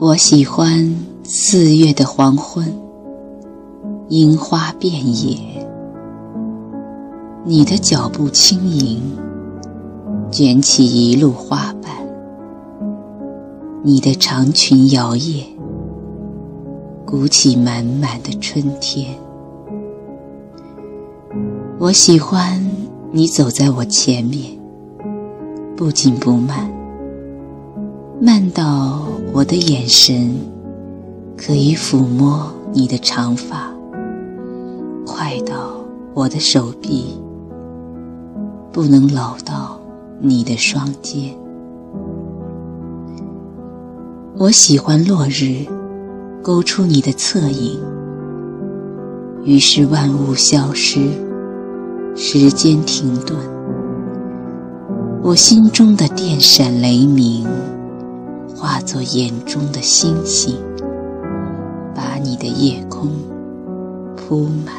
我喜欢四月的黄昏，樱花遍野，你的脚步轻盈，卷起一路花瓣，你的长裙摇曳，鼓起满满的春天。我喜欢你走在我前面，不紧不慢。慢到我的眼神可以抚摸你的长发，快到我的手臂不能搂到你的双肩。我喜欢落日勾出你的侧影，于是万物消失，时间停顿，我心中的电闪雷鸣。化作眼中的星星，把你的夜空铺满。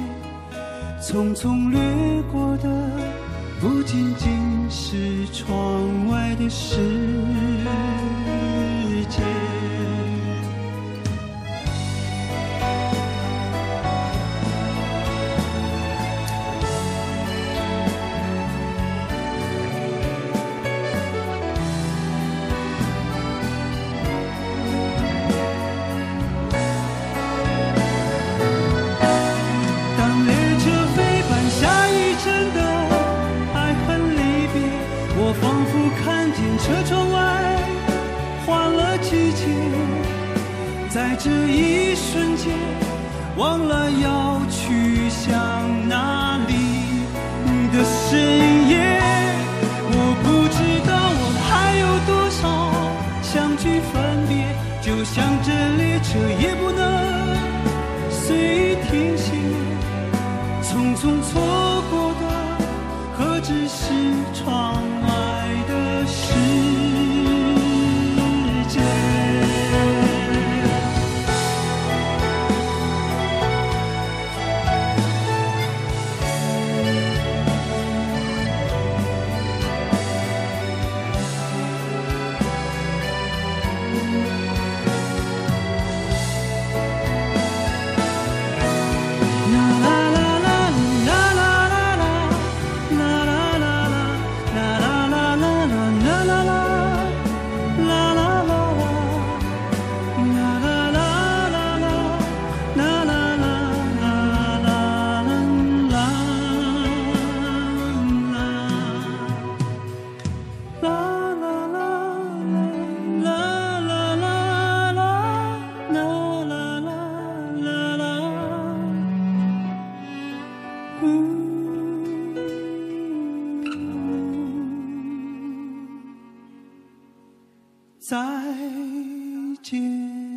匆匆掠过的，不仅仅是窗外的世界。在这一瞬间，忘了要去向哪里的深夜。我不知道我还有多少相聚分别，就像这列车也不能随意停歇。匆匆错再见。